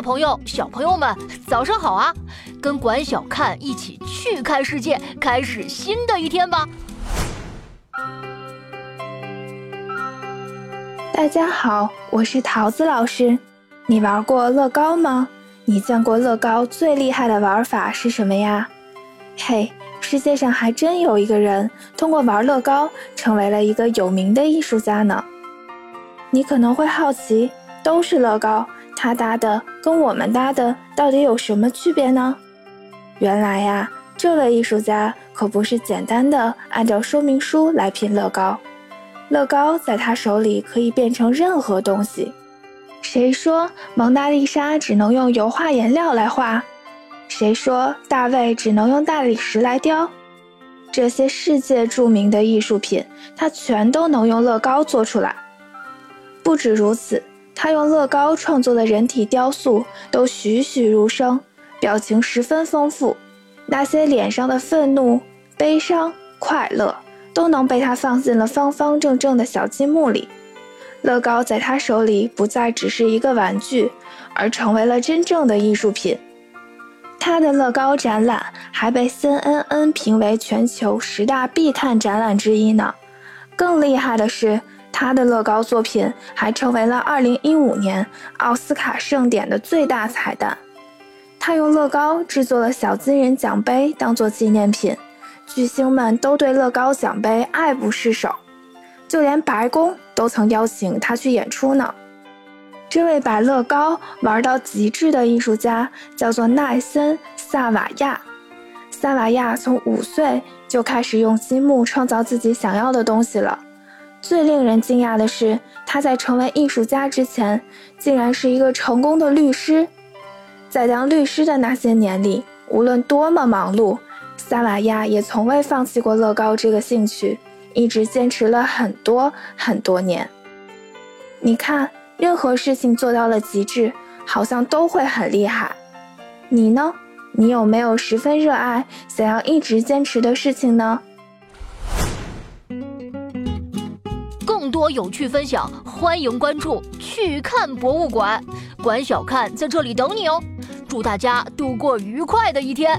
朋友、小朋友们，早上好啊！跟管小看一起去看世界，开始新的一天吧！大家好，我是桃子老师。你玩过乐高吗？你见过乐高最厉害的玩法是什么呀？嘿，世界上还真有一个人通过玩乐高成为了一个有名的艺术家呢。你可能会好奇，都是乐高。他搭的跟我们搭的到底有什么区别呢？原来呀，这位艺术家可不是简单的按照说明书来拼乐高，乐高在他手里可以变成任何东西。谁说蒙娜丽莎只能用油画颜料来画？谁说大卫只能用大理石来雕？这些世界著名的艺术品，他全都能用乐高做出来。不止如此。他用乐高创作的人体雕塑都栩栩如生，表情十分丰富。那些脸上的愤怒、悲伤、快乐，都能被他放进了方方正正的小积木里。乐高在他手里不再只是一个玩具，而成为了真正的艺术品。他的乐高展览还被 CNN 评为全球十大必看展览之一呢。更厉害的是。他的乐高作品还成为了2015年奥斯卡盛典的最大彩蛋。他用乐高制作了小金人奖杯当做纪念品，巨星们都对乐高奖杯爱不释手，就连白宫都曾邀请他去演出呢。这位把乐高玩到极致的艺术家叫做奈森·萨瓦亚。萨瓦亚从五岁就开始用积木创造自己想要的东西了。最令人惊讶的是，他在成为艺术家之前，竟然是一个成功的律师。在当律师的那些年里，无论多么忙碌，萨瓦亚也从未放弃过乐高这个兴趣，一直坚持了很多很多年。你看，任何事情做到了极致，好像都会很厉害。你呢？你有没有十分热爱、想要一直坚持的事情呢？多有趣分享，欢迎关注去看博物馆，管小看在这里等你哦。祝大家度过愉快的一天。